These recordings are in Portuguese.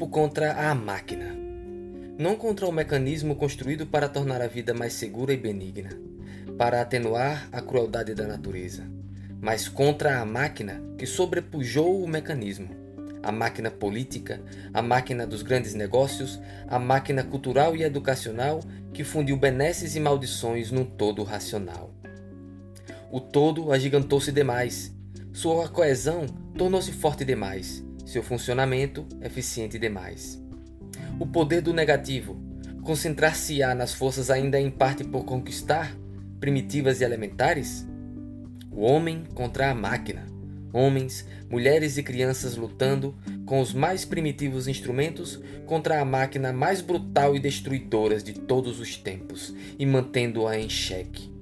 grupo contra a máquina. Não contra o mecanismo construído para tornar a vida mais segura e benigna, para atenuar a crueldade da natureza, mas contra a máquina que sobrepujou o mecanismo. A máquina política, a máquina dos grandes negócios, a máquina cultural e educacional que fundiu benesses e maldições num todo racional. O todo agigantou-se demais, sua coesão tornou-se forte demais, seu funcionamento eficiente demais. O poder do negativo concentrar-se-á nas forças ainda em parte por conquistar, primitivas e elementares? O homem contra a máquina. Homens, mulheres e crianças lutando com os mais primitivos instrumentos contra a máquina mais brutal e destruidora de todos os tempos e mantendo-a em xeque.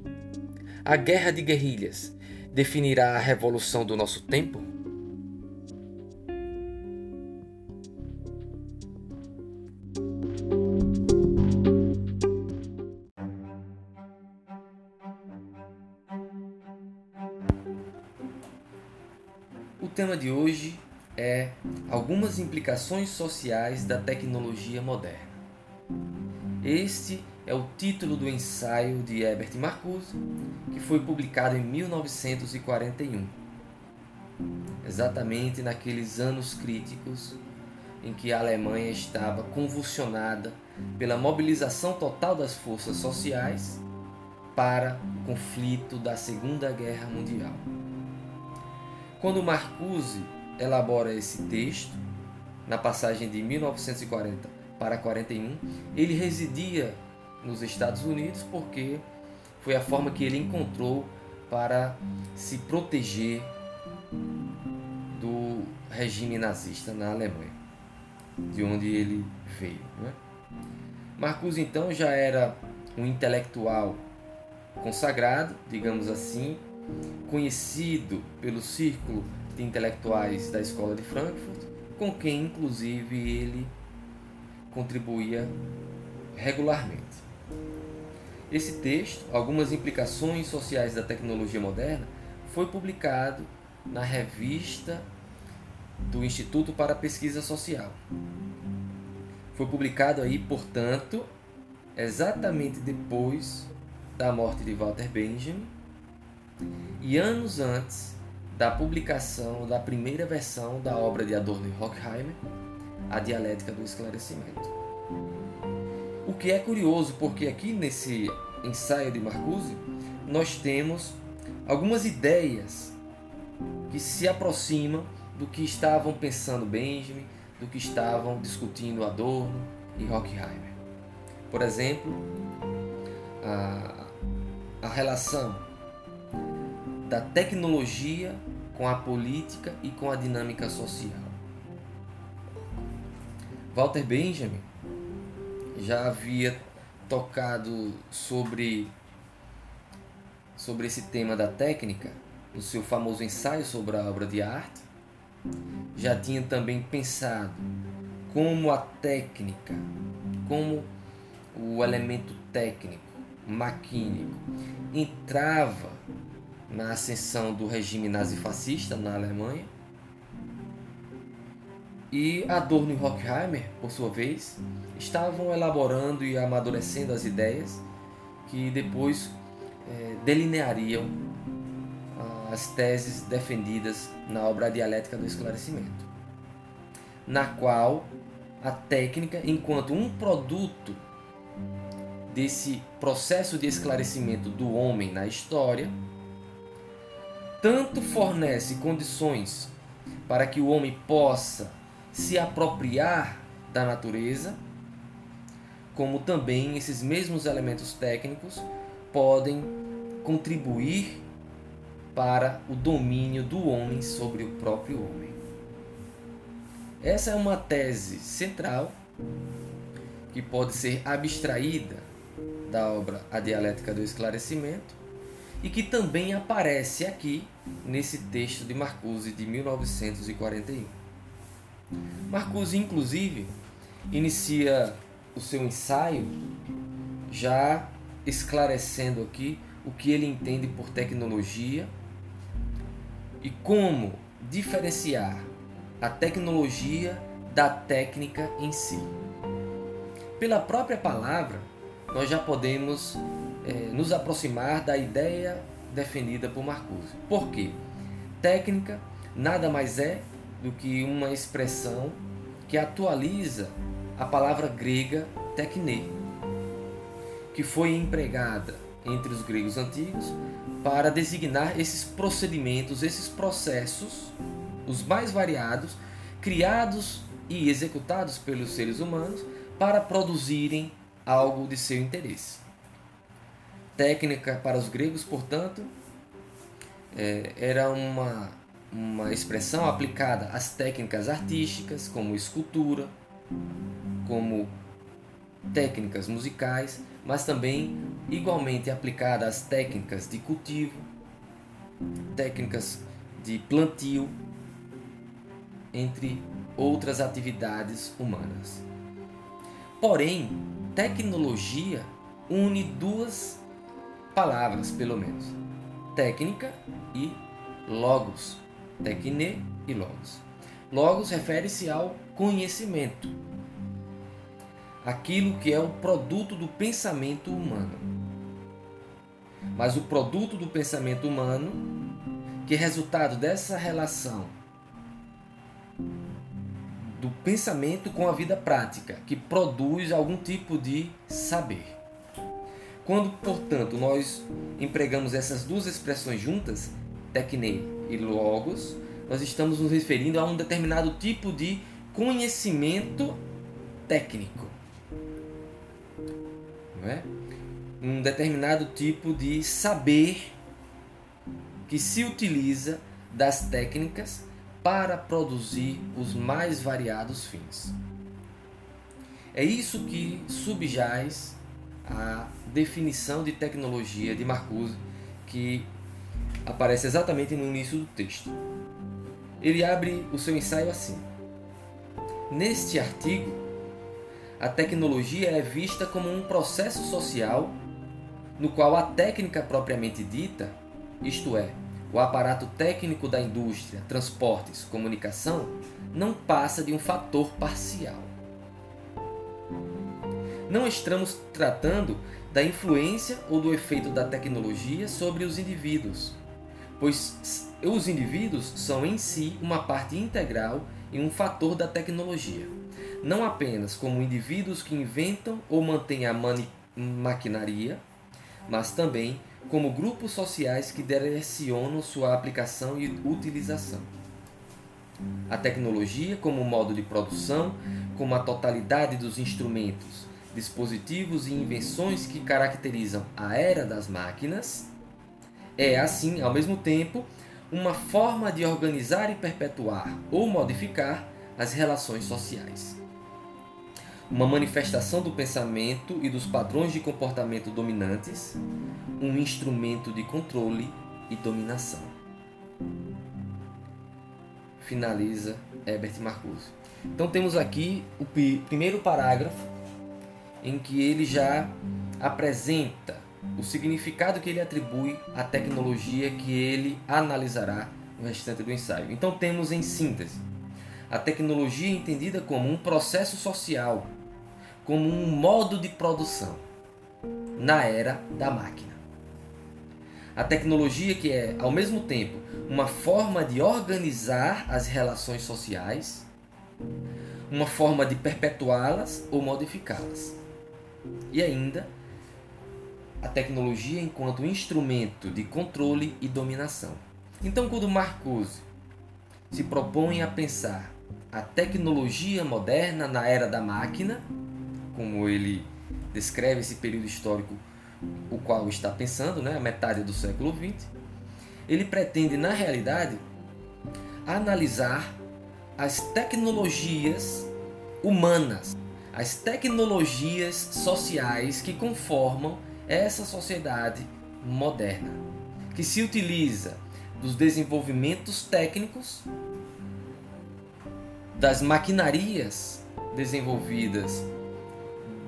A guerra de guerrilhas definirá a revolução do nosso tempo? Tema de hoje é algumas implicações sociais da tecnologia moderna. Este é o título do ensaio de Herbert Marcuse, que foi publicado em 1941, exatamente naqueles anos críticos em que a Alemanha estava convulsionada pela mobilização total das forças sociais para o conflito da Segunda Guerra Mundial. Quando Marcuse elabora esse texto, na passagem de 1940 para 41, ele residia nos Estados Unidos porque foi a forma que ele encontrou para se proteger do regime nazista na Alemanha, de onde ele veio. Né? Marcuse então já era um intelectual consagrado, digamos assim, conhecido pelo círculo de intelectuais da escola de Frankfurt, com quem inclusive ele contribuía regularmente. Esse texto, Algumas Implicações Sociais da Tecnologia Moderna, foi publicado na revista do Instituto para a Pesquisa Social. Foi publicado aí, portanto, exatamente depois da morte de Walter Benjamin e anos antes da publicação da primeira versão da obra de Adorno e Horkheimer, A Dialética do Esclarecimento. O que é curioso, porque aqui nesse ensaio de Marcuse, nós temos algumas ideias que se aproximam do que estavam pensando Benjamin, do que estavam discutindo Adorno e Horkheimer. Por exemplo, a, a relação da tecnologia com a política e com a dinâmica social. Walter Benjamin já havia tocado sobre sobre esse tema da técnica no seu famoso ensaio sobre a obra de arte. Já tinha também pensado como a técnica, como o elemento técnico, maquínico, entrava na ascensão do regime nazifascista na Alemanha. E Adorno e Horkheimer, por sua vez, estavam elaborando e amadurecendo as ideias que depois é, delineariam as teses defendidas na obra Dialética do Esclarecimento, na qual a técnica, enquanto um produto desse processo de esclarecimento do homem na história, tanto fornece condições para que o homem possa se apropriar da natureza, como também esses mesmos elementos técnicos podem contribuir para o domínio do homem sobre o próprio homem. Essa é uma tese central que pode ser abstraída da obra A Dialética do Esclarecimento e que também aparece aqui nesse texto de Marcuse de 1941. Marcuse, inclusive, inicia o seu ensaio já esclarecendo aqui o que ele entende por tecnologia e como diferenciar a tecnologia da técnica em si. Pela própria palavra, nós já podemos é, nos aproximar da ideia defendida por Marcuse. Por quê? Técnica nada mais é do que uma expressão que atualiza a palavra grega tekne, que foi empregada entre os gregos antigos para designar esses procedimentos, esses processos, os mais variados, criados e executados pelos seres humanos para produzirem algo de seu interesse. Técnica para os gregos, portanto, é, era uma, uma expressão aplicada às técnicas artísticas, como escultura, como técnicas musicais, mas também igualmente aplicada às técnicas de cultivo, técnicas de plantio, entre outras atividades humanas. Porém, tecnologia une duas palavras, pelo menos: técnica e logos. Tecne e logos. Logos refere-se ao conhecimento, aquilo que é o produto do pensamento humano. Mas o produto do pensamento humano, que é resultado dessa relação do pensamento com a vida prática, que produz algum tipo de saber. Quando, portanto, nós empregamos essas duas expressões juntas, tecne e logos, nós estamos nos referindo a um determinado tipo de conhecimento técnico. Não é? Um determinado tipo de saber que se utiliza das técnicas para produzir os mais variados fins. É isso que subjaz a definição de tecnologia de Marcuse que aparece exatamente no início do texto. Ele abre o seu ensaio assim: Neste artigo, a tecnologia é vista como um processo social no qual a técnica propriamente dita, isto é, o aparato técnico da indústria, transportes, comunicação, não passa de um fator parcial. Não estamos tratando da influência ou do efeito da tecnologia sobre os indivíduos, pois os indivíduos são em si uma parte integral e um fator da tecnologia, não apenas como indivíduos que inventam ou mantêm a maquinaria, mas também como grupos sociais que direcionam sua aplicação e utilização. A tecnologia, como modo de produção, como a totalidade dos instrumentos, dispositivos e invenções que caracterizam a era das máquinas, é, assim, ao mesmo tempo, uma forma de organizar e perpetuar ou modificar as relações sociais. Uma manifestação do pensamento e dos padrões de comportamento dominantes, um instrumento de controle e dominação. Finaliza Herbert Marcuse. Então temos aqui o primeiro parágrafo em que ele já apresenta o significado que ele atribui à tecnologia que ele analisará no restante do ensaio. Então temos em síntese a tecnologia entendida como um processo social, como um modo de produção na era da máquina. A tecnologia que é, ao mesmo tempo, uma forma de organizar as relações sociais, uma forma de perpetuá-las ou modificá-las. E ainda, a tecnologia enquanto instrumento de controle e dominação. Então, quando Marcuse se propõe a pensar a tecnologia moderna na era da máquina, como ele descreve esse período histórico o qual está pensando, né, a metade do século XX, ele pretende, na realidade, analisar as tecnologias humanas, as tecnologias sociais que conformam essa sociedade moderna, que se utiliza dos desenvolvimentos técnicos, das maquinarias desenvolvidas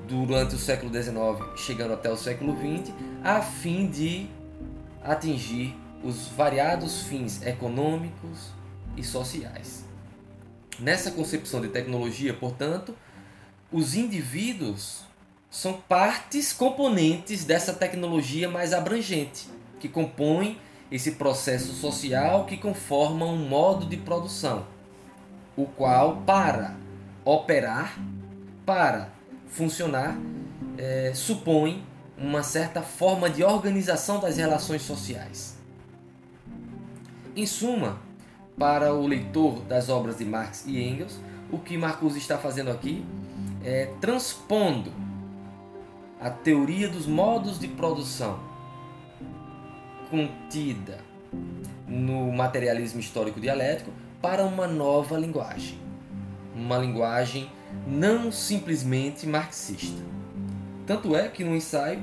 durante o século XIX, chegando até o século XX, a fim de atingir os variados fins econômicos e sociais. Nessa concepção de tecnologia, portanto, os indivíduos são partes componentes dessa tecnologia mais abrangente, que compõe esse processo social que conforma um modo de produção, o qual, para operar, para funcionar, é, supõe uma certa forma de organização das relações sociais. Em suma, para o leitor das obras de Marx e Engels, o que Marcuse está fazendo aqui é transpondo a teoria dos modos de produção contida no materialismo histórico dialético para uma nova linguagem. Uma linguagem não simplesmente marxista. Tanto é que no ensaio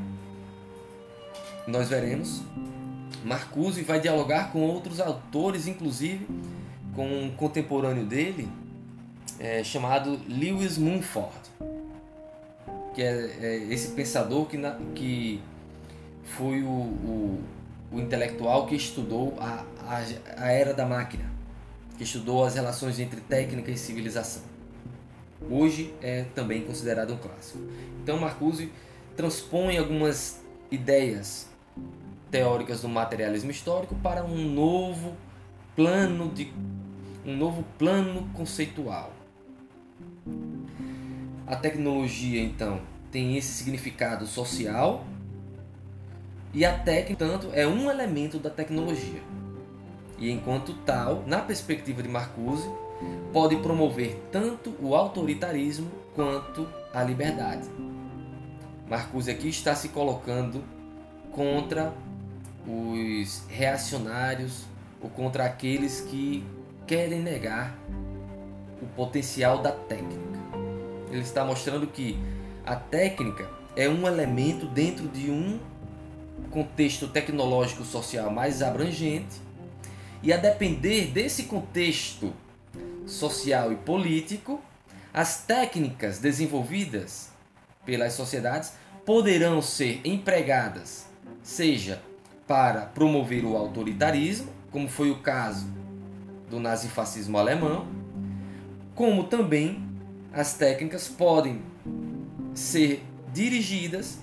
nós veremos Marcuse vai dialogar com outros autores, inclusive com um contemporâneo dele é, chamado Lewis Mumford, que é, é esse pensador que, na, que foi o, o, o, intelectual que estudou a, a, a era da máquina, que estudou as relações entre técnica e civilização. Hoje é também considerado um clássico. Então Marcuse transpõe algumas ideias teóricas do materialismo histórico para um novo plano de um novo plano conceitual. A tecnologia então tem esse significado social e a técnica, tanto, é um elemento da tecnologia. E enquanto tal, na perspectiva de Marcuse, pode promover tanto o autoritarismo quanto a liberdade. Marcuse aqui está se colocando contra os reacionários ou contra aqueles que querem negar o potencial da técnica. Ele está mostrando que a técnica é um elemento dentro de um contexto tecnológico social mais abrangente. E a depender desse contexto social e político, as técnicas desenvolvidas pelas sociedades poderão ser empregadas, seja para promover o autoritarismo, como foi o caso do nazifascismo alemão, como também as técnicas podem ser dirigidas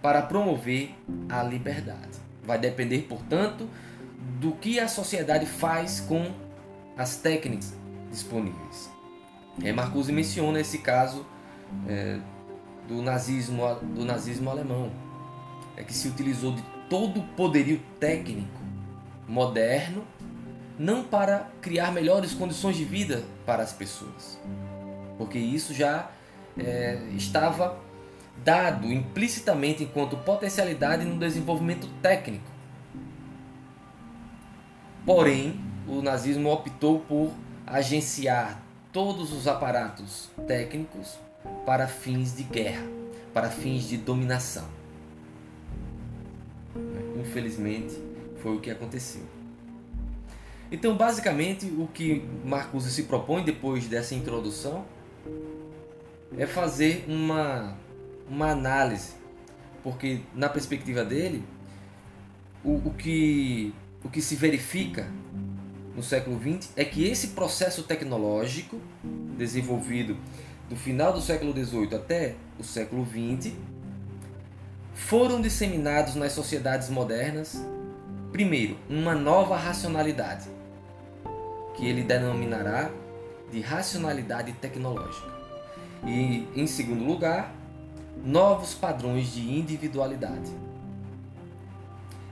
para promover a liberdade. Vai depender, portanto, do que a sociedade faz com as técnicas disponíveis. É, Marcuse menciona esse caso é, do nazismo do nazismo alemão, é que se utilizou de todo o poderio técnico moderno, não para criar melhores condições de vida para as pessoas, porque isso já é, estava dado implicitamente enquanto potencialidade no desenvolvimento técnico. Porém, o nazismo optou por agenciar todos os aparatos técnicos para fins de guerra, para fins de dominação infelizmente, foi o que aconteceu. Então, basicamente, o que Marcuse se propõe depois dessa introdução é fazer uma, uma análise, porque na perspectiva dele, o, o, que, o que se verifica no século XX é que esse processo tecnológico desenvolvido do final do século XVIII até o século XX foram disseminados nas sociedades modernas, primeiro, uma nova racionalidade, que ele denominará de racionalidade tecnológica. E, em segundo lugar, novos padrões de individualidade.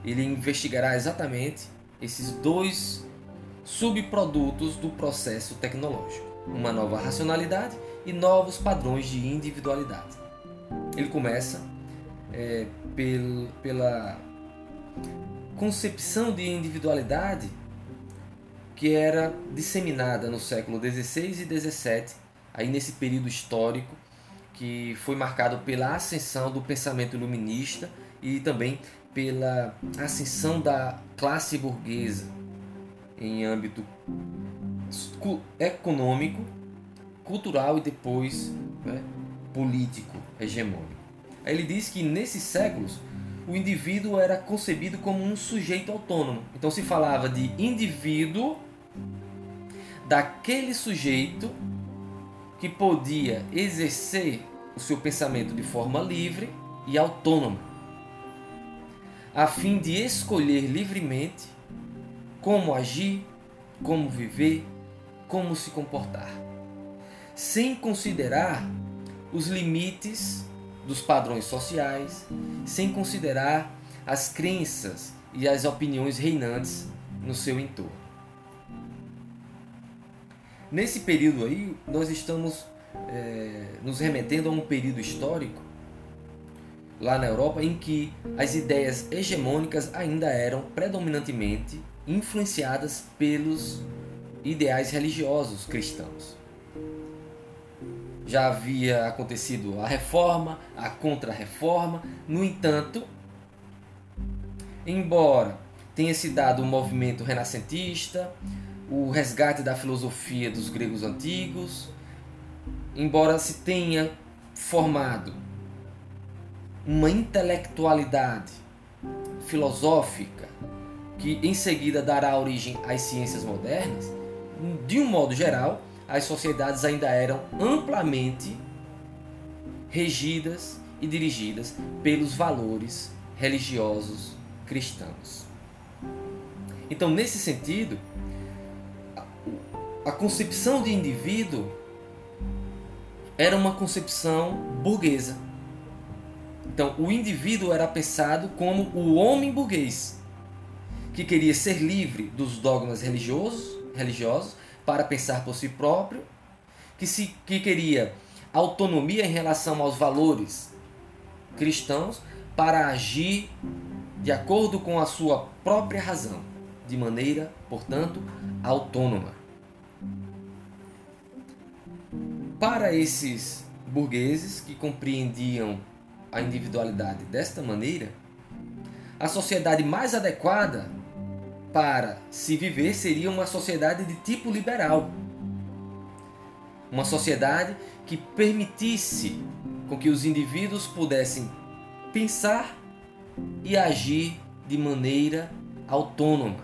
Ele investigará exatamente esses dois subprodutos do processo tecnológico: uma nova racionalidade e novos padrões de individualidade. Ele começa é, pel, pela concepção de individualidade que era disseminada no século XVI e XVII, aí nesse período histórico que foi marcado pela ascensão do pensamento iluminista e também pela ascensão da classe burguesa em âmbito econômico, cultural e depois né, político hegemônico. Ele diz que nesses séculos o indivíduo era concebido como um sujeito autônomo. Então se falava de indivíduo daquele sujeito que podia exercer o seu pensamento de forma livre e autônoma, a fim de escolher livremente como agir, como viver, como se comportar, sem considerar os limites dos padrões sociais, sem considerar as crenças e as opiniões reinantes no seu entorno. Nesse período aí, nós estamos é, nos remetendo a um período histórico lá na Europa em que as ideias hegemônicas ainda eram predominantemente influenciadas pelos ideais religiosos cristãos. Já havia acontecido a reforma, a contra-reforma, no entanto, embora tenha se dado o um movimento renascentista, o resgate da filosofia dos gregos antigos, embora se tenha formado uma intelectualidade filosófica que em seguida dará origem às ciências modernas, de um modo geral, as sociedades ainda eram amplamente regidas e dirigidas pelos valores religiosos cristãos. Então, nesse sentido, a concepção de indivíduo era uma concepção burguesa. Então, o indivíduo era pensado como o homem burguês, que queria ser livre dos dogmas religiosos, religiosos para pensar por si próprio, que, se, que queria autonomia em relação aos valores cristãos para agir de acordo com a sua própria razão, de maneira, portanto, autônoma. Para esses burgueses que compreendiam a individualidade desta maneira, a sociedade mais adequada para se viver seria uma sociedade de tipo liberal. Uma sociedade que permitisse com que os indivíduos pudessem pensar e agir de maneira autônoma,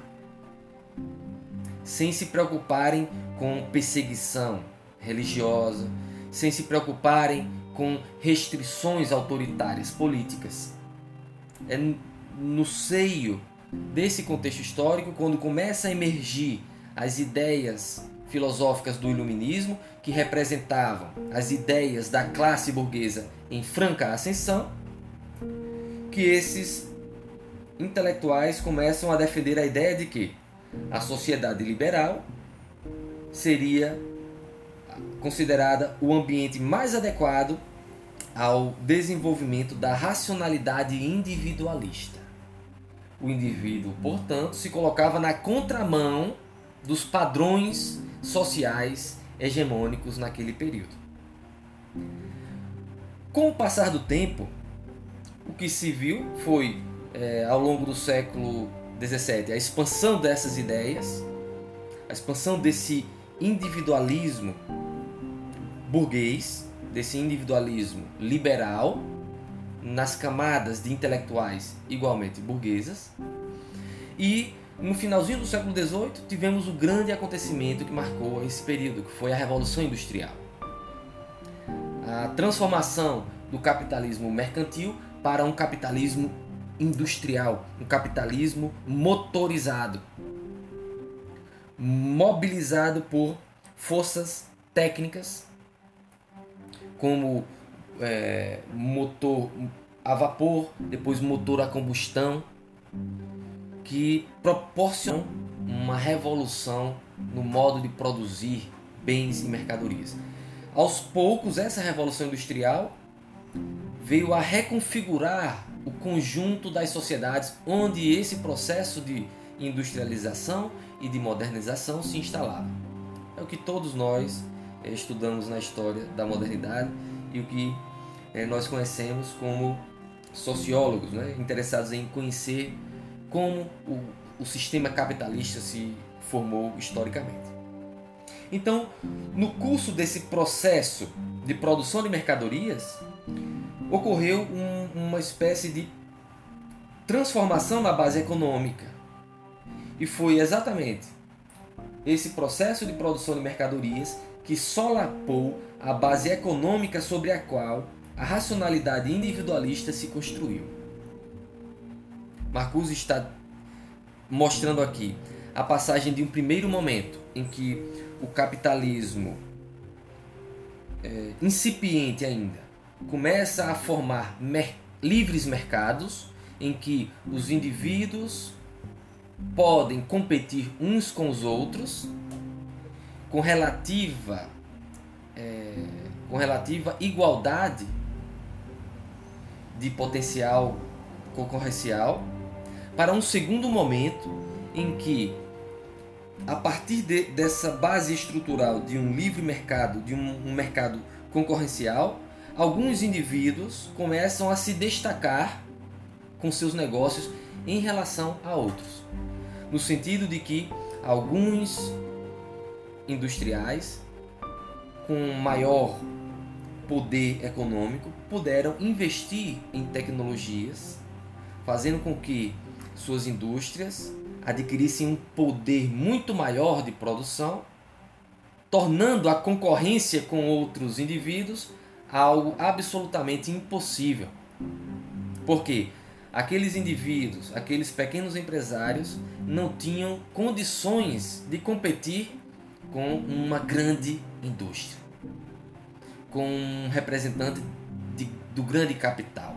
sem se preocuparem com perseguição religiosa, sem se preocuparem com restrições autoritárias políticas. É no seio desse contexto histórico, quando começa a emergir as ideias filosóficas do iluminismo, que representavam as ideias da classe burguesa em franca ascensão, que esses intelectuais começam a defender a ideia de que a sociedade liberal seria considerada o ambiente mais adequado ao desenvolvimento da racionalidade individualista. O indivíduo, portanto, se colocava na contramão dos padrões sociais hegemônicos naquele período. Com o passar do tempo, o que se viu foi, é, ao longo do século XVII, a expansão dessas ideias, a expansão desse individualismo burguês, desse individualismo liberal nas camadas de intelectuais igualmente burguesas. E no finalzinho do século XVIII tivemos o grande acontecimento que marcou esse período, que foi a Revolução Industrial. A transformação do capitalismo mercantil para um capitalismo industrial, um capitalismo motorizado, mobilizado por forças técnicas como é, motor a vapor, depois motor a combustão, que proporcionam uma revolução no modo de produzir bens e mercadorias. Aos poucos, essa revolução industrial veio a reconfigurar o conjunto das sociedades onde esse processo de industrialização e de modernização se instalava. É o que todos nós estudamos na história da modernidade e o que eh, nós conhecemos como sociólogos, né, interessados em conhecer como o, o sistema capitalista se formou historicamente. Então, no curso desse processo de produção de mercadorias, ocorreu um, uma espécie de transformação na base econômica. E foi exatamente esse processo de produção de mercadorias que solapou a base econômica sobre a qual a racionalidade individualista se construiu. Marcuse está mostrando aqui a passagem de um primeiro momento em que o capitalismo é, incipiente ainda começa a formar mer livres mercados em que os indivíduos podem competir uns com os outros com relativa é, com relativa igualdade de potencial concorrencial para um segundo momento em que a partir de, dessa base estrutural de um livre mercado, de um, um mercado concorrencial, alguns indivíduos começam a se destacar com seus negócios em relação a outros. No sentido de que alguns industriais com maior poder econômico puderam investir em tecnologias, fazendo com que suas indústrias adquirissem um poder muito maior de produção, tornando a concorrência com outros indivíduos algo absolutamente impossível. Porque aqueles indivíduos, aqueles pequenos empresários, não tinham condições de competir com uma grande indústria, com um representante de, do grande capital.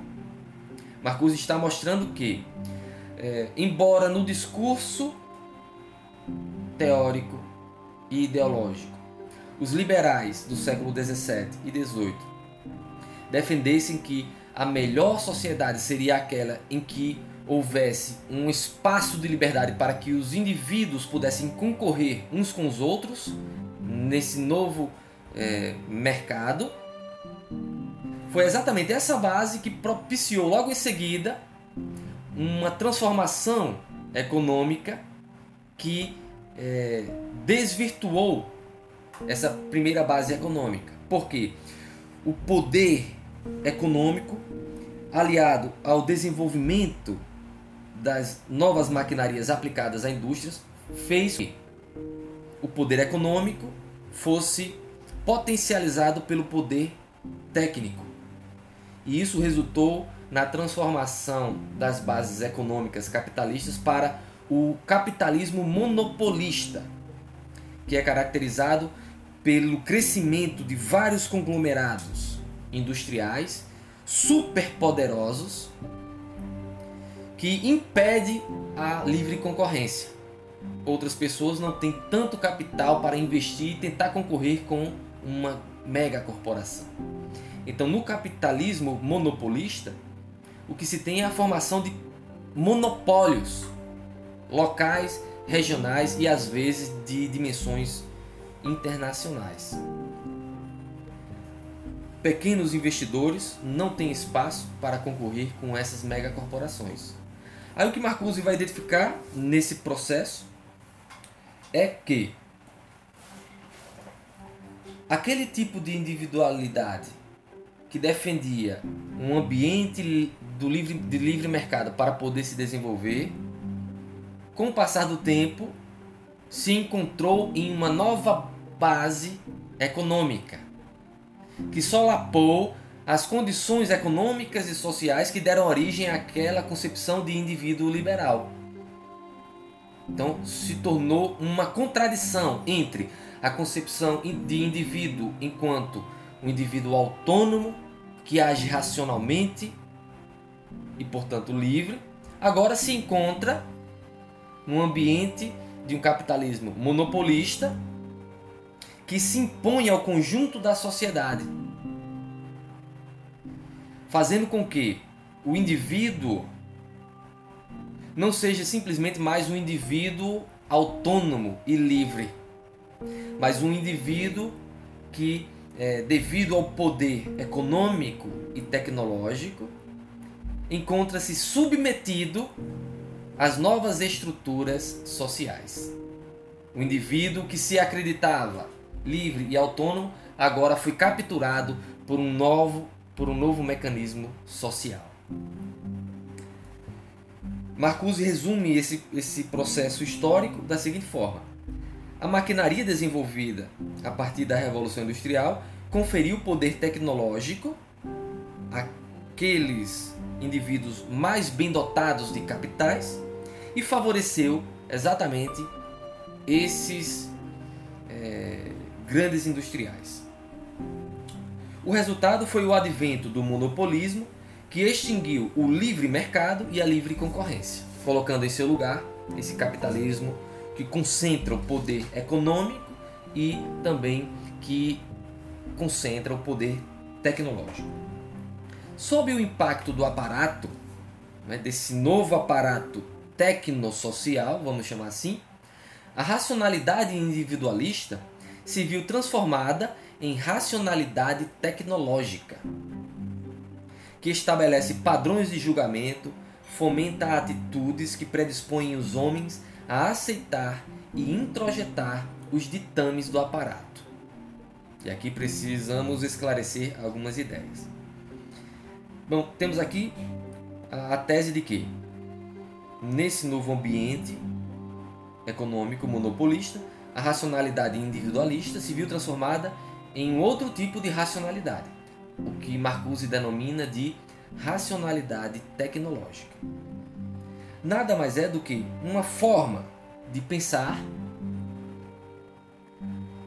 Marcuse está mostrando que é, embora no discurso teórico e ideológico, os liberais do século XVII e XVIII defendessem que a melhor sociedade seria aquela em que houvesse um espaço de liberdade para que os indivíduos pudessem concorrer uns com os outros nesse novo é, mercado, foi exatamente essa base que propiciou logo em seguida uma transformação econômica que é, desvirtuou essa primeira base econômica. Porque o poder econômico, aliado ao desenvolvimento das novas maquinarias aplicadas a indústrias, fez que o poder econômico fosse potencializado pelo poder técnico. E isso resultou na transformação das bases econômicas capitalistas para o capitalismo monopolista, que é caracterizado pelo crescimento de vários conglomerados industriais superpoderosos que impede a livre concorrência. Outras pessoas não têm tanto capital para investir e tentar concorrer com uma mega corporação. Então, no capitalismo monopolista, o que se tem é a formação de monopólios locais, regionais e às vezes de dimensões internacionais. Pequenos investidores não têm espaço para concorrer com essas megacorporações. Aí o que Marcuse vai identificar nesse processo é que aquele tipo de individualidade que defendia um ambiente do livre, de livre mercado para poder se desenvolver, com o passar do tempo, se encontrou em uma nova base econômica, que solapou as condições econômicas e sociais que deram origem àquela concepção de indivíduo liberal. Então se tornou uma contradição entre a concepção de indivíduo enquanto um indivíduo autônomo que age racionalmente e, portanto, livre, agora se encontra num ambiente de um capitalismo monopolista que se impõe ao conjunto da sociedade, fazendo com que o indivíduo não seja simplesmente mais um indivíduo autônomo e livre, mas um indivíduo que é, devido ao poder econômico e tecnológico, encontra-se submetido às novas estruturas sociais. O indivíduo que se acreditava livre e autônomo agora foi capturado por um novo, por um novo mecanismo social. Marcuse resume esse, esse processo histórico da seguinte forma: A maquinaria desenvolvida a partir da Revolução Industrial conferiu poder tecnológico àqueles indivíduos mais bem dotados de capitais e favoreceu exatamente esses é, grandes industriais. O resultado foi o advento do monopolismo, que extinguiu o livre mercado e a livre concorrência, colocando em seu lugar esse capitalismo que concentra o poder econômico e também que concentra o poder tecnológico. Sob o impacto do aparato, né, desse novo aparato tecnosocial, vamos chamar assim, a racionalidade individualista se viu transformada em racionalidade tecnológica, que estabelece padrões de julgamento, fomenta atitudes que predispõem os homens a aceitar e introjetar os ditames do aparato. E aqui precisamos esclarecer algumas ideias. Bom, temos aqui a tese de que nesse novo ambiente econômico monopolista, a racionalidade individualista se viu transformada em outro tipo de racionalidade, o que Marcuse denomina de racionalidade tecnológica. Nada mais é do que uma forma de pensar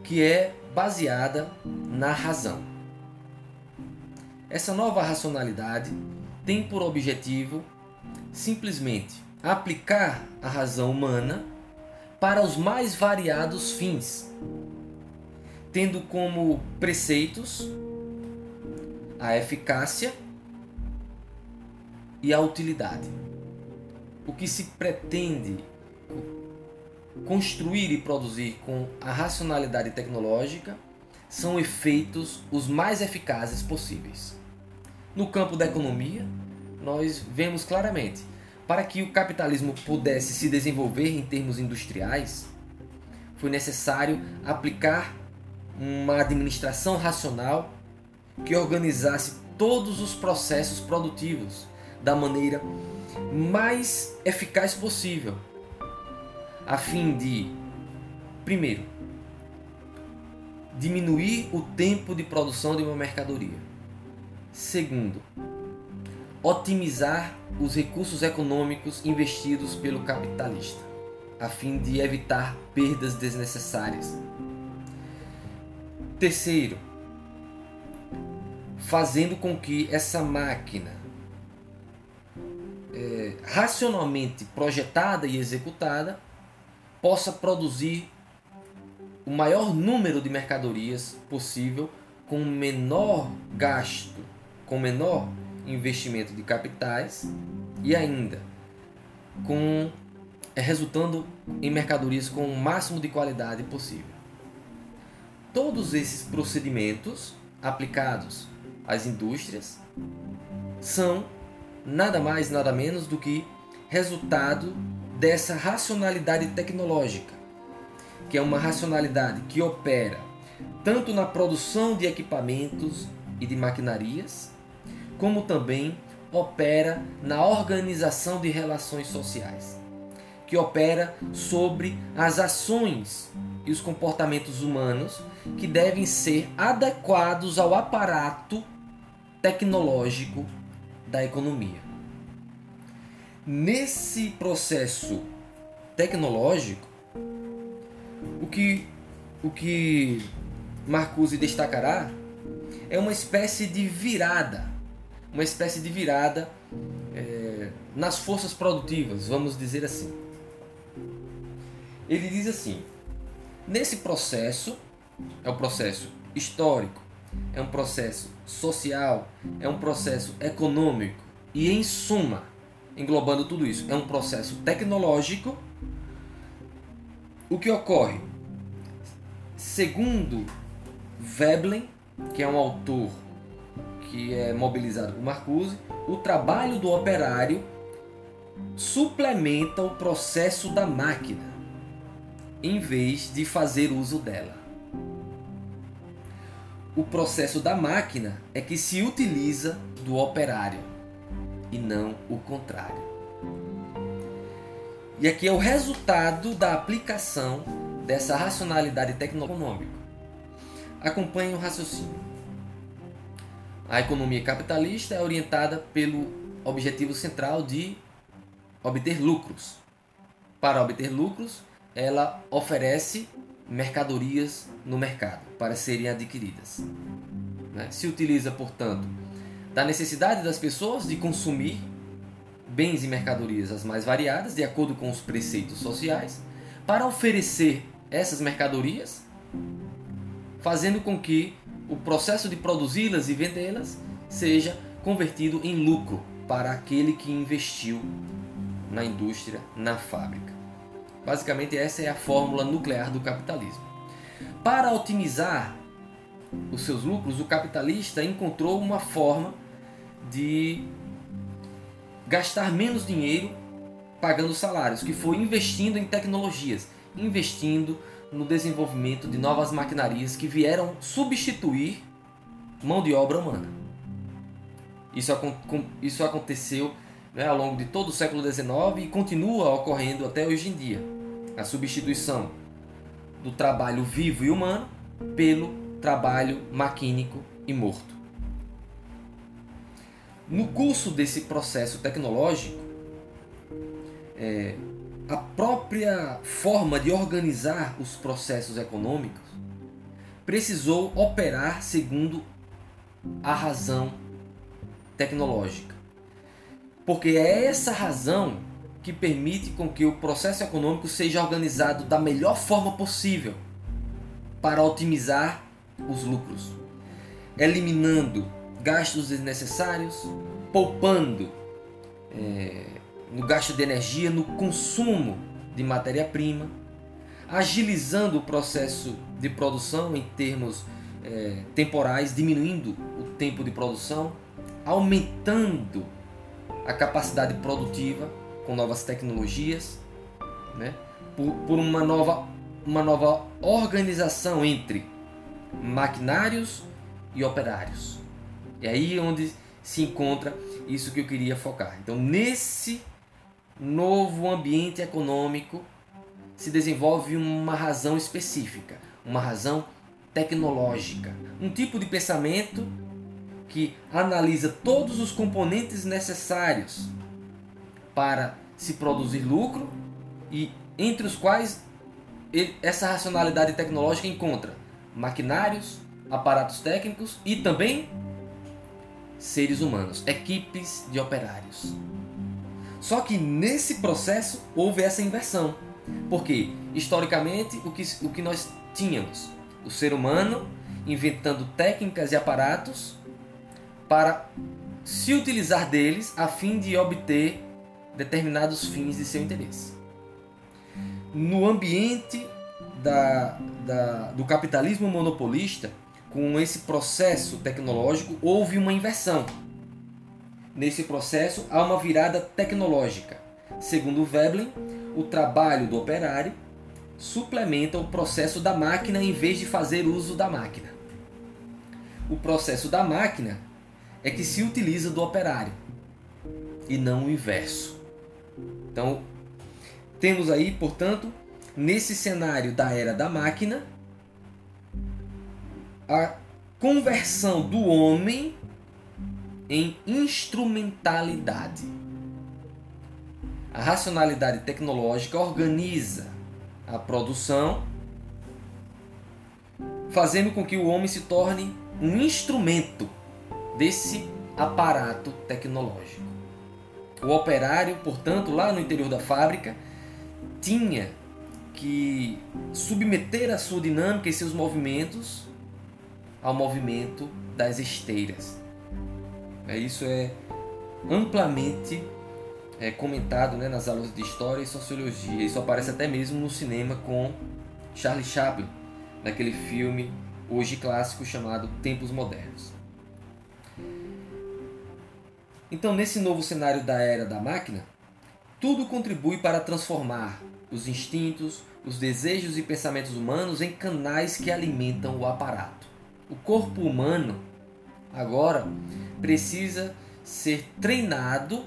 que é baseada na razão. Essa nova racionalidade tem por objetivo simplesmente aplicar a razão humana para os mais variados fins, tendo como preceitos a eficácia e a utilidade. O que se pretende construir e produzir com a racionalidade tecnológica são efeitos os mais eficazes possíveis. No campo da economia, nós vemos claramente para que o capitalismo pudesse se desenvolver em termos industriais, foi necessário aplicar uma administração racional que organizasse todos os processos produtivos da maneira mais eficaz possível, a fim de, primeiro, diminuir o tempo de produção de uma mercadoria. Segundo, otimizar os recursos econômicos investidos pelo capitalista, a fim de evitar perdas desnecessárias. Terceiro, fazendo com que essa máquina é, racionalmente projetada e executada possa produzir o maior número de mercadorias possível com menor gasto, com menor investimento de capitais e ainda com é, resultando em mercadorias com o máximo de qualidade possível. Todos esses procedimentos aplicados às indústrias são nada mais nada menos do que resultado dessa racionalidade tecnológica, que é uma racionalidade que opera tanto na produção de equipamentos e de maquinarias, como também opera na organização de relações sociais, que opera sobre as ações e os comportamentos humanos que devem ser adequados ao aparato tecnológico da economia. Nesse processo tecnológico, o que, o que Marcuse destacará é uma espécie de virada uma espécie de virada é, nas forças produtivas, vamos dizer assim. Ele diz assim: nesse processo, é um processo histórico, é um processo social, é um processo econômico e, em suma, englobando tudo isso, é um processo tecnológico. O que ocorre? Segundo Veblen, que é um autor que é mobilizado por Marcuse, o trabalho do operário suplementa o processo da máquina, em vez de fazer uso dela. O processo da máquina é que se utiliza do operário e não o contrário. E aqui é o resultado da aplicação dessa racionalidade tecnológica. Acompanhe o raciocínio. A economia capitalista é orientada pelo objetivo central de obter lucros. Para obter lucros, ela oferece mercadorias no mercado para serem adquiridas. Né? Se utiliza, portanto, da necessidade das pessoas de consumir bens e mercadorias as mais variadas, de acordo com os preceitos sociais, para oferecer essas mercadorias, fazendo com que o processo de produzi-las e vendê-las seja convertido em lucro para aquele que investiu na indústria, na fábrica. Basicamente, essa é a fórmula nuclear do capitalismo. Para otimizar os seus lucros, o capitalista encontrou uma forma de gastar menos dinheiro pagando salários, que foi investindo em tecnologias, investindo no desenvolvimento de novas maquinarias que vieram substituir mão de obra humana. Isso, isso aconteceu né, ao longo de todo o século XIX e continua ocorrendo até hoje em dia. A substituição do trabalho vivo e humano pelo trabalho maquínico e morto. No curso desse processo tecnológico, é, a própria forma de organizar os processos econômicos precisou operar segundo a razão tecnológica. Porque é essa razão que permite com que o processo econômico seja organizado da melhor forma possível para otimizar os lucros, eliminando gastos desnecessários, poupando é, no gasto de energia, no consumo de matéria-prima, agilizando o processo de produção em termos é, temporais, diminuindo o tempo de produção, aumentando a capacidade produtiva com novas tecnologias, né? por, por uma, nova, uma nova organização entre maquinários e operários. É aí onde se encontra isso que eu queria focar. Então, nesse novo ambiente econômico se desenvolve uma razão específica, uma razão tecnológica, um tipo de pensamento que analisa todos os componentes necessários para se produzir lucro e entre os quais essa racionalidade tecnológica encontra maquinários, aparatos técnicos e também seres humanos, equipes de operários. Só que nesse processo houve essa inversão. Porque, historicamente, o que, o que nós tínhamos? O ser humano inventando técnicas e aparatos para se utilizar deles a fim de obter determinados fins de seu interesse. No ambiente da, da, do capitalismo monopolista, com esse processo tecnológico, houve uma inversão. Nesse processo, há uma virada tecnológica. Segundo Veblen, o trabalho do operário suplementa o processo da máquina em vez de fazer uso da máquina. O processo da máquina é que se utiliza do operário e não o inverso. Então, temos aí, portanto, nesse cenário da era da máquina, a conversão do homem em instrumentalidade. A racionalidade tecnológica organiza a produção, fazendo com que o homem se torne um instrumento desse aparato tecnológico. O operário, portanto, lá no interior da fábrica, tinha que submeter a sua dinâmica e seus movimentos ao movimento das esteiras. É, isso é amplamente é, comentado né, nas aulas de História e Sociologia. Isso aparece até mesmo no cinema com Charlie Chaplin, naquele filme hoje clássico chamado Tempos Modernos. Então, nesse novo cenário da era da máquina, tudo contribui para transformar os instintos, os desejos e pensamentos humanos em canais que alimentam o aparato. O corpo humano agora precisa ser treinado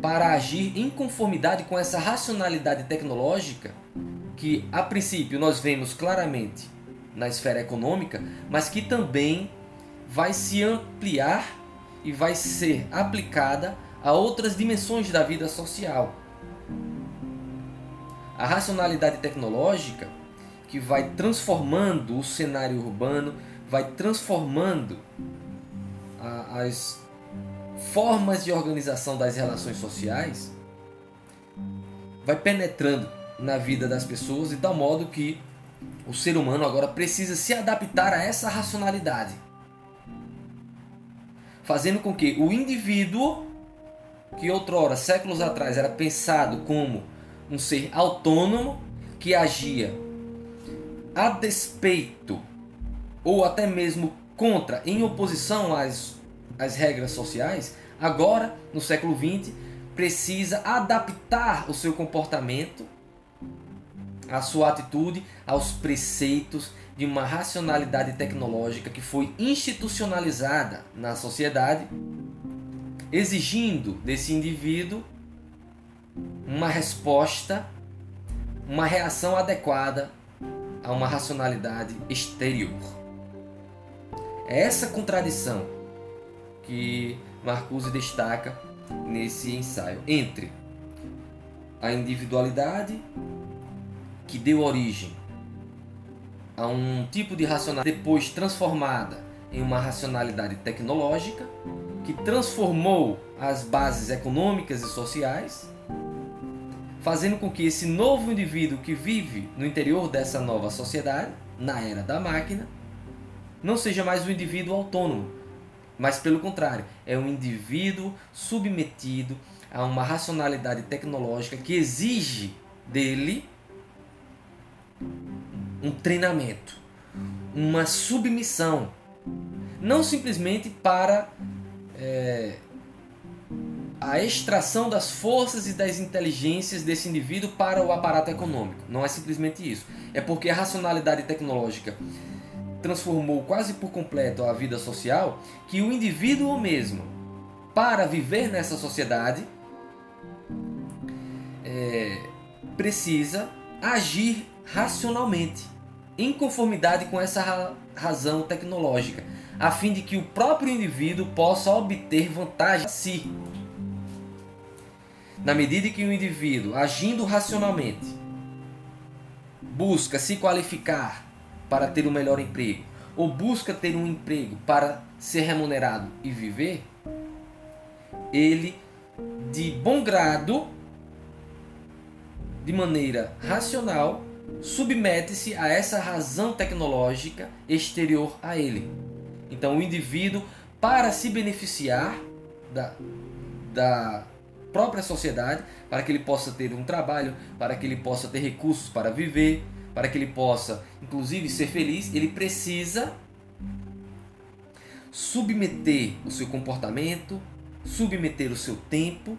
para agir em conformidade com essa racionalidade tecnológica que a princípio nós vemos claramente na esfera econômica, mas que também vai se ampliar e vai ser aplicada a outras dimensões da vida social. A racionalidade tecnológica que vai transformando o cenário urbano, vai transformando a, as formas de organização das relações sociais, vai penetrando na vida das pessoas de tal modo que o ser humano agora precisa se adaptar a essa racionalidade, fazendo com que o indivíduo, que outrora, séculos atrás, era pensado como um ser autônomo que agia a despeito ou até mesmo contra, em oposição às, às regras sociais, agora, no século XX, precisa adaptar o seu comportamento, a sua atitude aos preceitos de uma racionalidade tecnológica que foi institucionalizada na sociedade, exigindo desse indivíduo uma resposta, uma reação adequada a uma racionalidade exterior. É essa contradição que Marcuse destaca nesse ensaio entre a individualidade que deu origem a um tipo de racionalidade depois transformada em uma racionalidade tecnológica que transformou as bases econômicas e sociais fazendo com que esse novo indivíduo que vive no interior dessa nova sociedade, na era da máquina, não seja mais um indivíduo autônomo, mas pelo contrário, é um indivíduo submetido a uma racionalidade tecnológica que exige dele um treinamento, uma submissão, não simplesmente para é, a extração das forças e das inteligências desse indivíduo para o aparato econômico. Não é simplesmente isso. É porque a racionalidade tecnológica transformou quase por completo a vida social que o indivíduo mesmo, para viver nessa sociedade, é, precisa agir racionalmente, em conformidade com essa ra razão tecnológica, a fim de que o próprio indivíduo possa obter vantagem a si. Na medida que o indivíduo, agindo racionalmente, busca se qualificar para ter um melhor emprego, ou busca ter um emprego para ser remunerado e viver, ele, de bom grado, de maneira racional, submete-se a essa razão tecnológica exterior a ele. Então, o indivíduo, para se beneficiar da, da própria sociedade, para que ele possa ter um trabalho, para que ele possa ter recursos para viver, para que ele possa, inclusive, ser feliz, ele precisa submeter o seu comportamento, submeter o seu tempo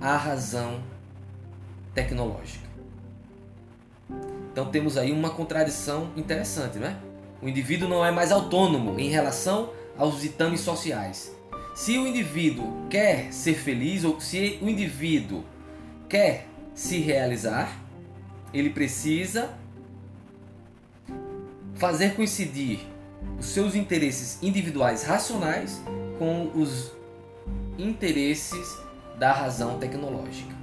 à razão tecnológica. Então temos aí uma contradição interessante, não é? O indivíduo não é mais autônomo em relação aos ditames sociais. Se o indivíduo quer ser feliz ou se o indivíduo quer se realizar, ele precisa fazer coincidir os seus interesses individuais racionais com os interesses da razão tecnológica.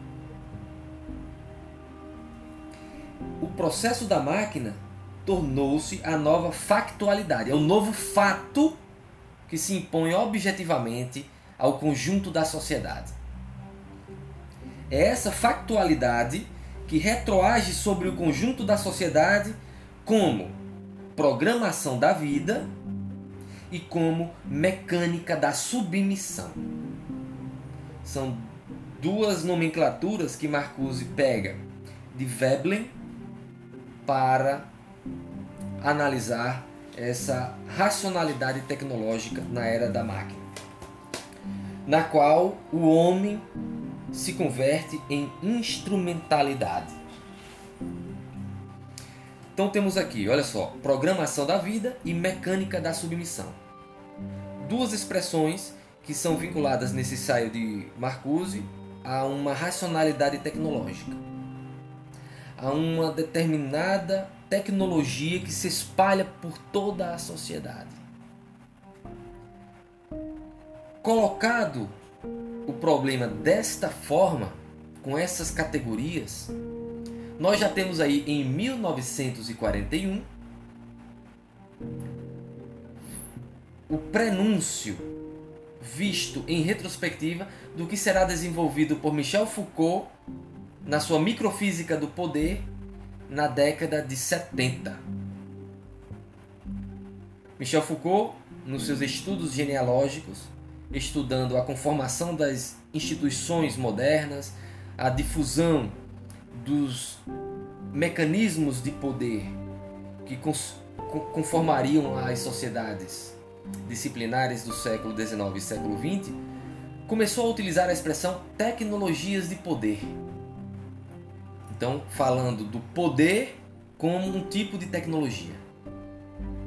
O processo da máquina tornou-se a nova factualidade, é o novo fato que se impõe objetivamente ao conjunto da sociedade. É essa factualidade que retroage sobre o conjunto da sociedade como programação da vida e como mecânica da submissão. São duas nomenclaturas que Marcuse pega de Veblen para analisar essa racionalidade tecnológica na era da máquina, na qual o homem se converte em instrumentalidade. Então temos aqui, olha só, programação da vida e mecânica da submissão. Duas expressões que são vinculadas nesse ensaio de Marcuse a uma racionalidade tecnológica. A uma determinada tecnologia que se espalha por toda a sociedade. Colocado o problema desta forma, com essas categorias, nós já temos aí em 1941 o prenúncio visto em retrospectiva do que será desenvolvido por Michel Foucault na sua Microfísica do Poder na década de 70. Michel Foucault, nos seus estudos genealógicos, estudando a conformação das instituições modernas, a difusão dos mecanismos de poder que conformariam as sociedades disciplinares do século XIX e século XX, começou a utilizar a expressão tecnologias de poder. Então, falando do poder como um tipo de tecnologia,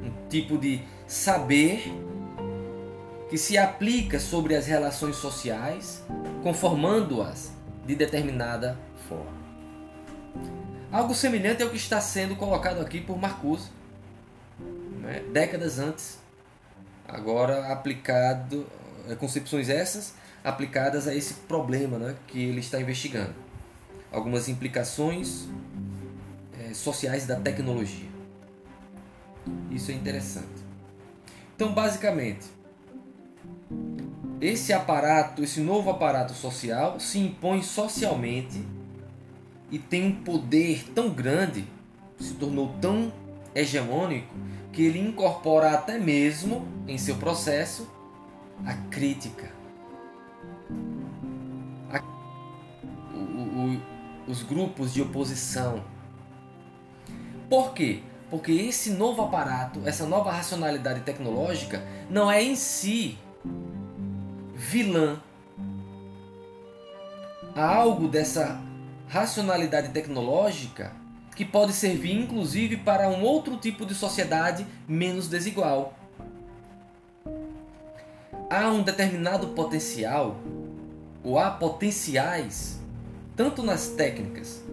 um tipo de saber que se aplica sobre as relações sociais, conformando-as de determinada forma. Algo semelhante é o que está sendo colocado aqui por Marcuse, né? décadas antes, agora aplicado, é, concepções essas aplicadas a esse problema né? que ele está investigando. Algumas implicações é, sociais da tecnologia. Isso é interessante. Então, basicamente, esse aparato, esse novo aparato social se impõe socialmente e tem um poder tão grande, se tornou tão hegemônico, que ele incorpora até mesmo em seu processo a crítica. Os grupos de oposição. Por quê? Porque esse novo aparato, essa nova racionalidade tecnológica, não é em si vilã. Há algo dessa racionalidade tecnológica que pode servir inclusive para um outro tipo de sociedade menos desigual. Há um determinado potencial, ou há potenciais, tanto nas técnicas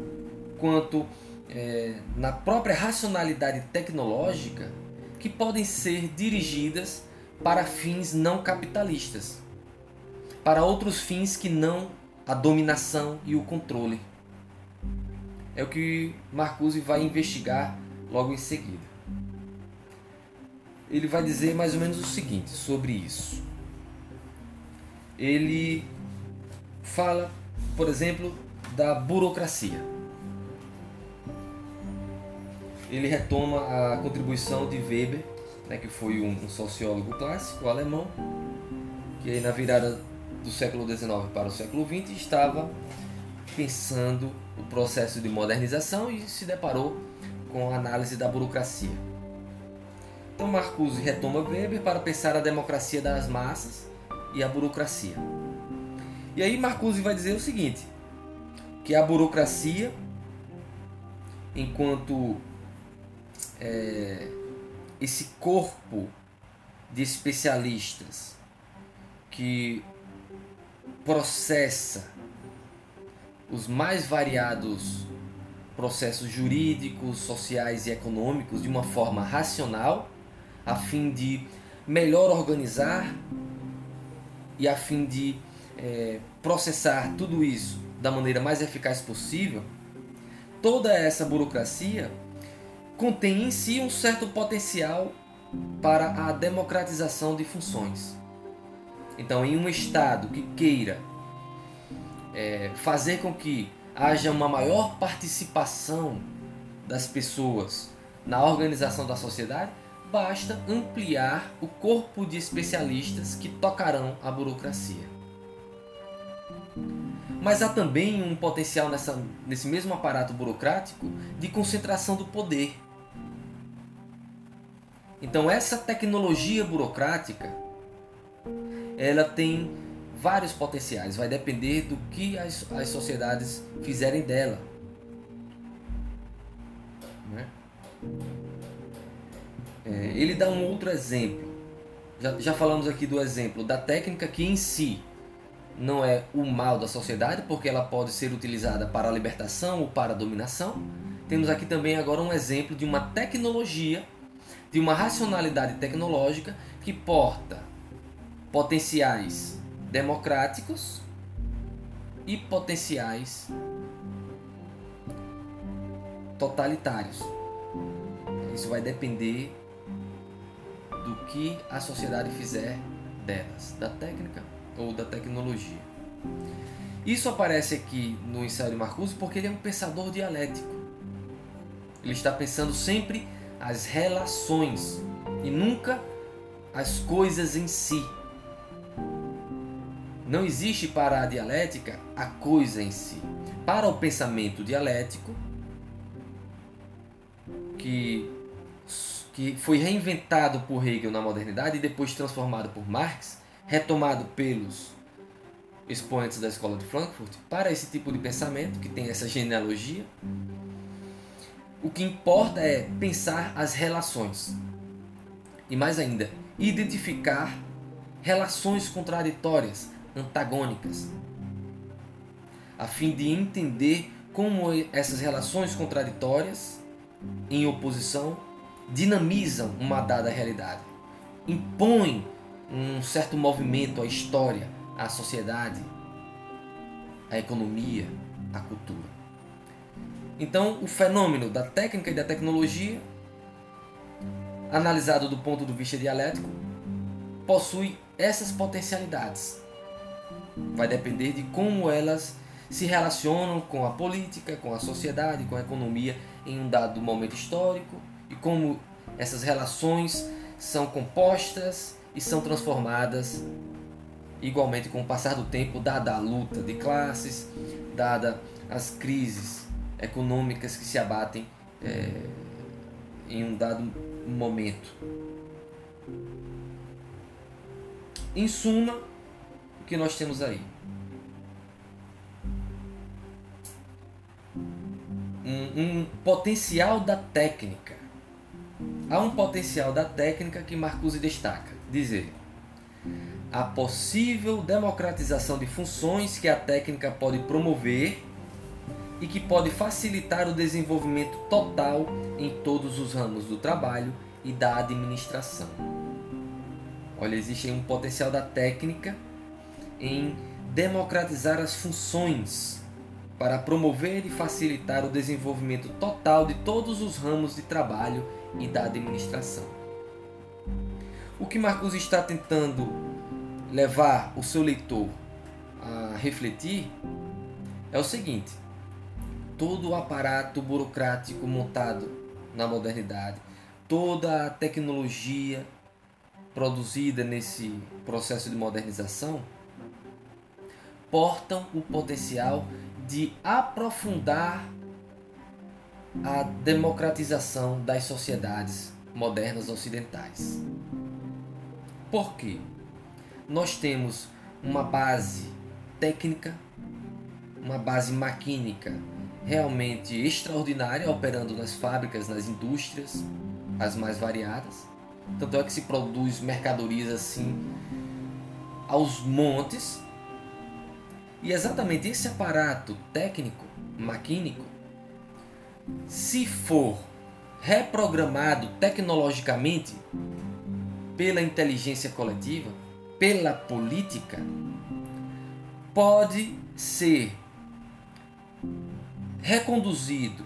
quanto é, na própria racionalidade tecnológica, que podem ser dirigidas para fins não capitalistas, para outros fins que não a dominação e o controle. É o que Marcuse vai investigar logo em seguida. Ele vai dizer mais ou menos o seguinte sobre isso. Ele fala, por exemplo, da burocracia. Ele retoma a contribuição de Weber, né, que foi um, sociólogo clássico alemão, que na virada do século XIX para o século XX estava pensando o processo de modernização e se deparou com a análise da burocracia. Então Marcuse retoma Weber para pensar a democracia das massas e a burocracia. E aí Marcuse vai dizer o seguinte, que a burocracia, enquanto é, esse corpo de especialistas que processa os mais variados processos jurídicos, sociais e econômicos de uma forma racional, a fim de melhor organizar e a fim de é, processar tudo isso da maneira mais eficaz possível, toda essa burocracia contém em si um certo potencial para a democratização de funções. Então, em um Estado que queira é, fazer com que haja uma maior participação das pessoas na organização da sociedade, basta ampliar o corpo de especialistas que tocarão a burocracia. Mas há também um potencial nessa, nesse mesmo aparato burocrático de concentração do poder. Então essa tecnologia burocrática ela tem vários potenciais, vai depender do que as, as sociedades fizerem dela. Né? É, ele dá um outro exemplo. Já, já falamos aqui do exemplo da técnica que em si não é o mal da sociedade, porque ela pode ser utilizada para a libertação ou para a dominação, temos aqui também agora um exemplo de uma tecnologia, de uma racionalidade tecnológica que porta potenciais democráticos e potenciais totalitários. Isso vai depender do que a sociedade fizer delas, da técnica ou da tecnologia. Isso aparece aqui no ensaio de Marcuse porque ele é um pensador dialético. Ele está pensando sempre as relações e nunca as coisas em si. Não existe para a dialética a coisa em si. Para o pensamento dialético, que, que foi reinventado por Hegel na modernidade e depois transformado por Marx, retomado pelos expoentes da escola de Frankfurt, para esse tipo de pensamento que tem essa genealogia, o que importa é pensar as relações. E mais ainda, identificar relações contraditórias, antagônicas, a fim de entender como essas relações contraditórias, em oposição, dinamizam uma dada realidade, impõem um certo movimento à história, à sociedade, à economia, à cultura. Então, o fenômeno da técnica e da tecnologia, analisado do ponto de vista dialético, possui essas potencialidades. Vai depender de como elas se relacionam com a política, com a sociedade, com a economia em um dado momento histórico e como essas relações são compostas e são transformadas igualmente com o passar do tempo, dada a luta de classes, dada as crises econômicas que se abatem é, em um dado momento. Em suma, o que nós temos aí? Um, um, potencial da técnica. Há um potencial da técnica que Marcuse destaca. Dizer, a possível democratização de funções que a técnica pode promover e que pode facilitar o desenvolvimento total em todos os ramos do trabalho e da administração. Olha, existe um potencial da técnica em democratizar as funções para promover e facilitar o desenvolvimento total de todos os ramos de trabalho e da administração. O que Marcos está tentando levar o seu leitor a refletir é o seguinte: todo o aparato burocrático montado na modernidade, toda a tecnologia produzida nesse processo de modernização portam o potencial de aprofundar a democratização das sociedades modernas ocidentais. Por quê? Nós temos uma base técnica, uma base maquínica realmente extraordinária operando nas fábricas, nas indústrias, as mais variadas. Tanto é que se produz mercadorias assim aos montes. E exatamente esse aparato técnico, maquínico, se for reprogramado tecnologicamente, pela inteligência coletiva, pela política, pode ser reconduzido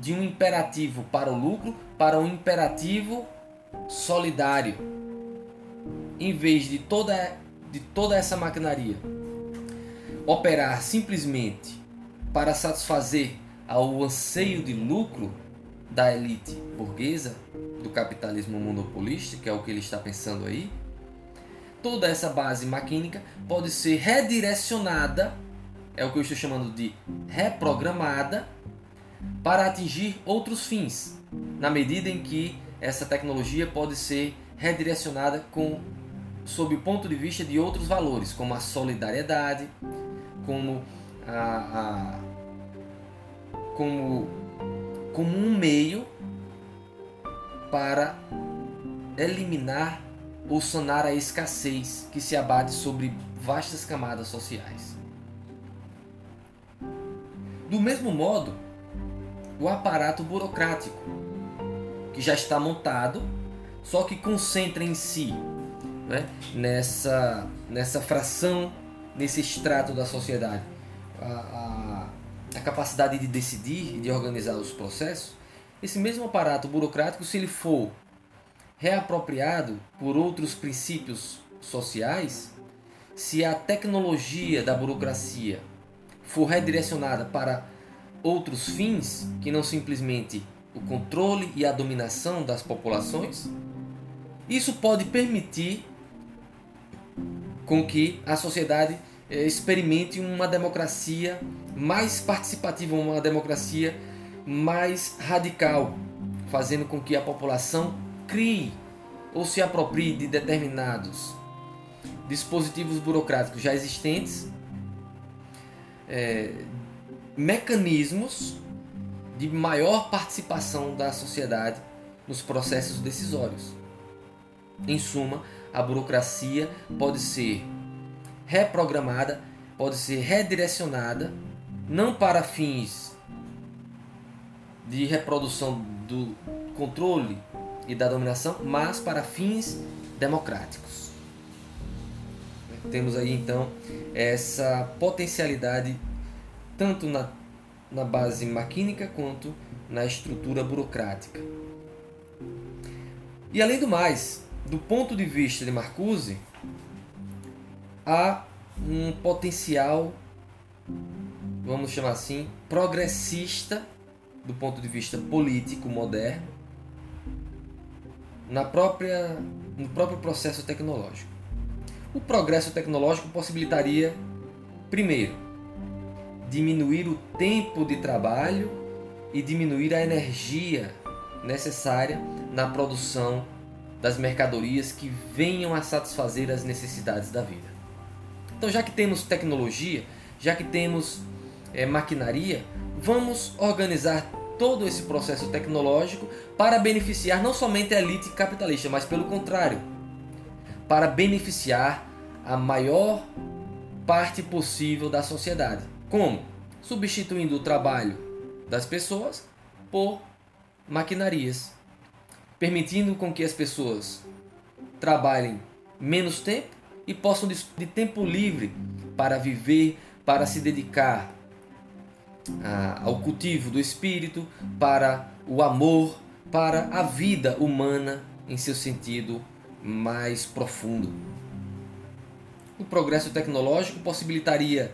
de um imperativo para o lucro para um imperativo solidário, em vez de toda, de toda essa maquinaria operar simplesmente para satisfazer ao anseio de lucro da elite burguesa, do capitalismo monopolista, que é o que ele está pensando aí, toda essa base maquínica pode ser redirecionada, é o que eu estou chamando de reprogramada, para atingir outros fins, na medida em que essa tecnologia pode ser redirecionada com sob o ponto de vista de outros valores, como a solidariedade, como a, a como como um meio para eliminar ou sanar a escassez que se abate sobre vastas camadas sociais. Do mesmo modo, o aparato burocrático, que já está montado, só que concentra em si, né, nessa, nessa fração, nesse extrato da sociedade, a, a, a capacidade de decidir e de organizar os processos, esse mesmo aparato burocrático, se ele for reapropriado por outros princípios sociais, se a tecnologia da burocracia for redirecionada para outros fins, que não simplesmente o controle e a dominação das populações, isso pode permitir com que a sociedade eh, experimente uma democracia mais participativa, uma democracia mais radical, fazendo com que a população crie ou se aproprie de determinados dispositivos burocráticos já existentes, é, mecanismos de maior participação da sociedade nos processos decisórios. Em suma, a burocracia pode ser reprogramada, pode ser redirecionada, não para fins de reprodução do controle e da dominação, mas para fins democráticos. Temos aí então essa potencialidade tanto na, na base maquínica quanto na estrutura burocrática. E além do mais, do ponto de vista de Marcuse, há um potencial, vamos chamar assim, progressista do ponto de vista político moderno na própria no próprio processo tecnológico. O progresso tecnológico possibilitaria primeiro diminuir o tempo de trabalho e diminuir a energia necessária na produção das mercadorias que venham a satisfazer as necessidades da vida. Então, já que temos tecnologia, já que temos é, maquinaria, vamos organizar todo esse processo tecnológico para beneficiar não somente a elite capitalista, mas pelo contrário, para beneficiar a maior parte possível da sociedade. Como? Substituindo o trabalho das pessoas por maquinarias permitindo com que as pessoas trabalhem menos tempo e possam de tempo livre para viver, para se dedicar ao cultivo do espírito, para o amor, para a vida humana em seu sentido mais profundo. O progresso tecnológico possibilitaria,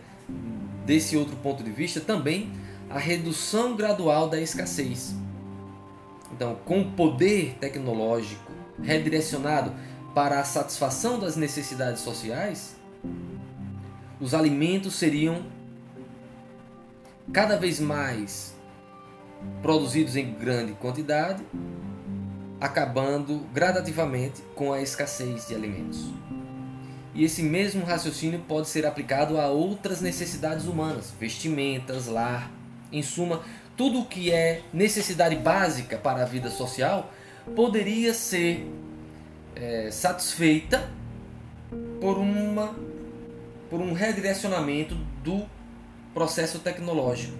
desse outro ponto de vista, também a redução gradual da escassez então, com o poder tecnológico redirecionado para a satisfação das necessidades sociais, os alimentos seriam cada vez mais produzidos em grande quantidade, acabando gradativamente com a escassez de alimentos. E esse mesmo raciocínio pode ser aplicado a outras necessidades humanas, vestimentas, lar, em suma, tudo o que é necessidade básica para a vida social poderia ser é, satisfeita por uma por um redirecionamento do processo tecnológico.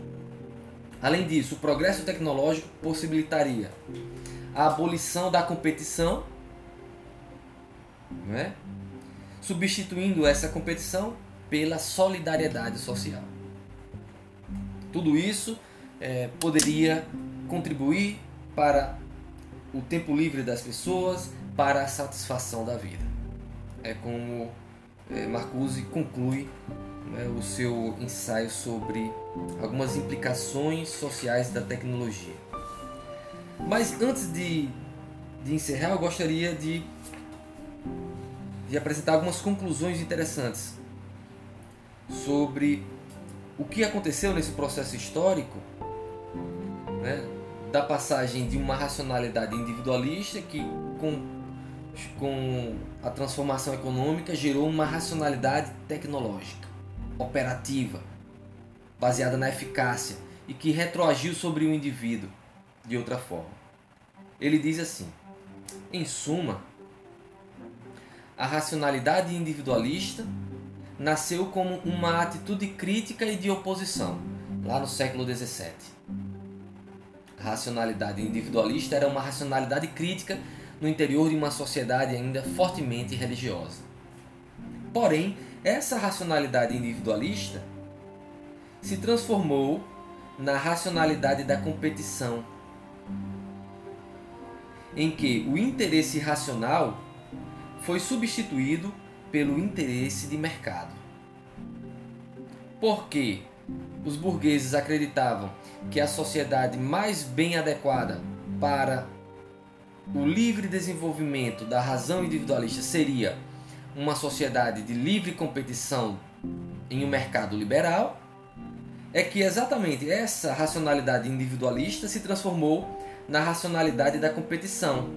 Além disso, o progresso tecnológico possibilitaria a abolição da competição, né? substituindo essa competição pela solidariedade social. Tudo isso é, poderia contribuir para o tempo livre das pessoas, para a satisfação da vida. É como é, Marcuse conclui né, o seu ensaio sobre algumas implicações sociais da tecnologia. Mas antes de, de encerrar, eu gostaria de, de apresentar algumas conclusões interessantes sobre o que aconteceu nesse processo histórico né, da passagem de uma racionalidade individualista que com, com a transformação econômica gerou uma racionalidade tecnológica, operativa, baseada na eficácia e que retroagiu sobre o indivíduo de outra forma. Ele diz assim: em suma, a racionalidade individualista nasceu como uma atitude crítica e de oposição lá no século XVII racionalidade individualista era uma racionalidade crítica no interior de uma sociedade ainda fortemente religiosa. Porém, essa racionalidade individualista se transformou na racionalidade da competição, em que o interesse racional foi substituído pelo interesse de mercado. Porque os burgueses acreditavam que a sociedade mais bem adequada para o livre desenvolvimento da razão individualista seria uma sociedade de livre competição em um mercado liberal, é que exatamente essa racionalidade individualista se transformou na racionalidade da competição.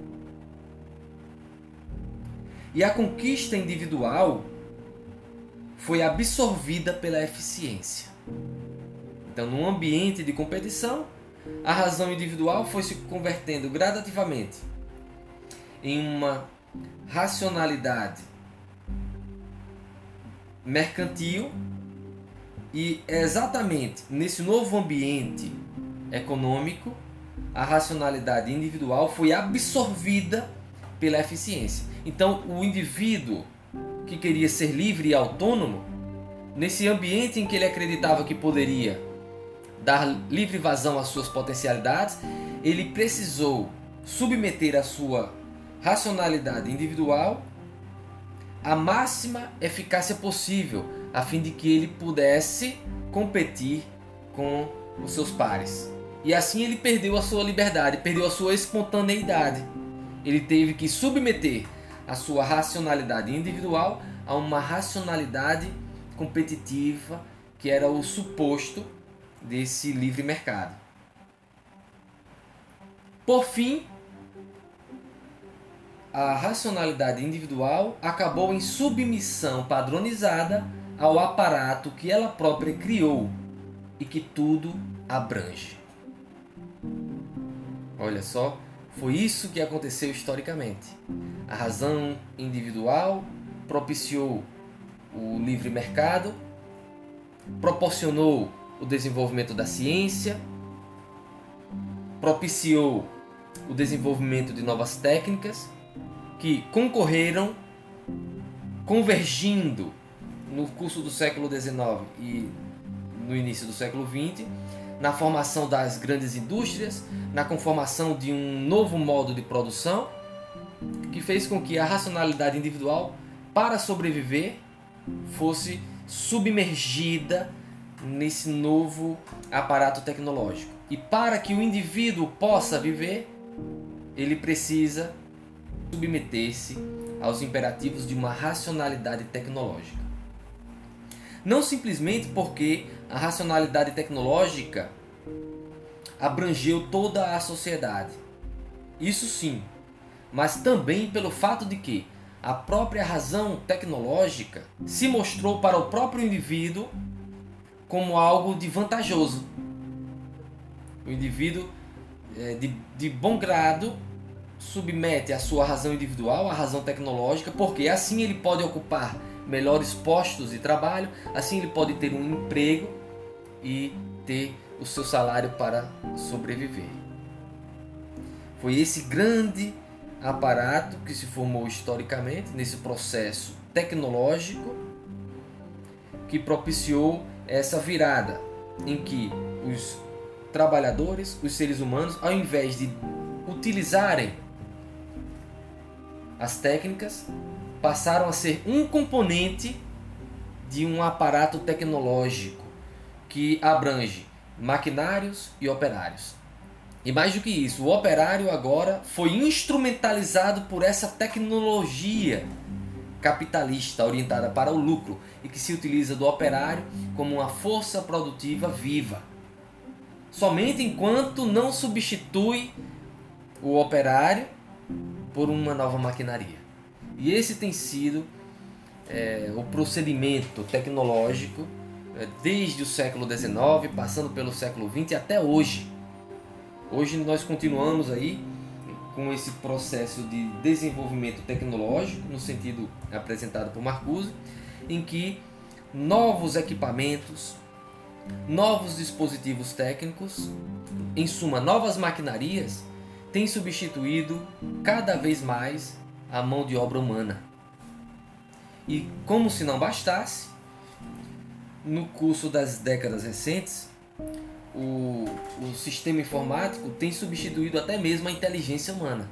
E a conquista individual foi absorvida pela eficiência. Então, num ambiente de competição, a razão individual foi se convertendo gradativamente em uma racionalidade mercantil e é exatamente nesse novo ambiente econômico a racionalidade individual foi absorvida pela eficiência. Então, o indivíduo que queria ser livre e autônomo, nesse ambiente em que ele acreditava que poderia dar livre vazão às suas potencialidades, ele precisou submeter a sua racionalidade individual à máxima eficácia possível, a fim de que ele pudesse competir com os seus pares. E assim ele perdeu a sua liberdade, perdeu a sua espontaneidade. Ele teve que submeter a sua racionalidade individual a uma racionalidade competitiva que era o suposto desse livre mercado. Por fim, a racionalidade individual acabou em submissão padronizada ao aparato que ela própria criou e que tudo abrange. Olha só, foi isso que aconteceu historicamente. A razão individual propiciou o livre mercado, proporcionou o desenvolvimento da ciência, propiciou o desenvolvimento de novas técnicas que concorreram convergindo no curso do século XIX e no início do século XX na formação das grandes indústrias, na conformação de um novo modo de produção que fez com que a racionalidade individual, para sobreviver, fosse submergida nesse novo aparato tecnológico. E para que o indivíduo possa viver, ele precisa submeter-se aos imperativos de uma racionalidade tecnológica. Não simplesmente porque a racionalidade tecnológica abrangeu toda a sociedade. Isso sim, mas também pelo fato de que a própria razão tecnológica se mostrou para o próprio indivíduo como algo de vantajoso. O indivíduo é, de, de bom grado submete a sua razão individual à razão tecnológica, porque assim ele pode ocupar melhores postos de trabalho, assim ele pode ter um emprego e ter o seu salário para sobreviver. Foi esse grande aparato que se formou historicamente nesse processo tecnológico que propiciou essa virada em que os trabalhadores, os seres humanos, ao invés de utilizarem as técnicas, passaram a ser um componente de um aparato tecnológico que abrange maquinários e operários. E mais do que isso, o operário agora foi instrumentalizado por essa tecnologia capitalista orientada para o lucro e que se utiliza do operário como uma força produtiva viva. Somente enquanto não substitui o operário por uma nova maquinaria. E esse tem sido é, o procedimento tecnológico é, desde o século XIX, passando pelo século XX até hoje. Hoje nós continuamos aí com esse processo de desenvolvimento tecnológico, no sentido apresentado por Marcuse, em que novos equipamentos, novos dispositivos técnicos, em suma, novas maquinarias, têm substituído cada vez mais a mão de obra humana. E como se não bastasse, no curso das décadas recentes, o, o sistema informático tem substituído até mesmo a inteligência humana.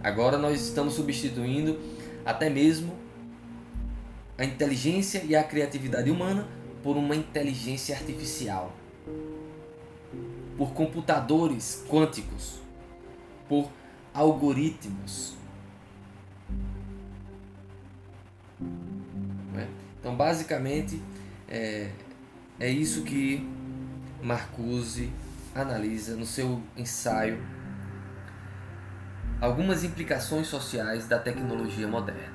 Agora nós estamos substituindo até mesmo a inteligência e a criatividade humana por uma inteligência artificial, por computadores quânticos, por algoritmos. É? Então, basicamente, é, é isso que Marcuse analisa no seu ensaio algumas implicações sociais da tecnologia moderna.